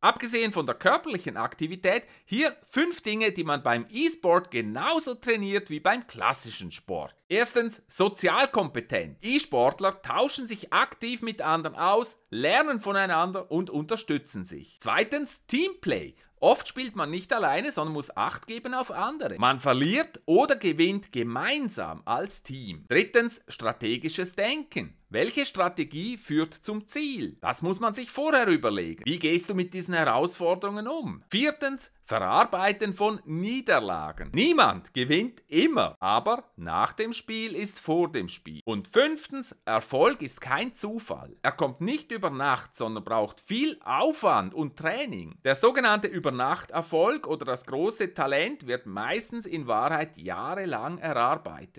Abgesehen von der körperlichen Aktivität, hier fünf Dinge, die man beim E-Sport genauso trainiert wie beim klassischen Sport. Erstens Sozialkompetenz. E-Sportler tauschen sich aktiv mit anderen aus, lernen voneinander und unterstützen sich. Zweitens Teamplay. Oft spielt man nicht alleine, sondern muss Acht geben auf andere. Man verliert oder gewinnt gemeinsam als Team. Drittens strategisches Denken. Welche Strategie führt zum Ziel? Das muss man sich vorher überlegen. Wie gehst du mit diesen Herausforderungen um? Viertens, Verarbeiten von Niederlagen. Niemand gewinnt immer, aber nach dem Spiel ist vor dem Spiel. Und fünftens, Erfolg ist kein Zufall. Er kommt nicht über Nacht, sondern braucht viel Aufwand und Training. Der sogenannte Übernachterfolg oder das große Talent wird meistens in Wahrheit jahrelang erarbeitet.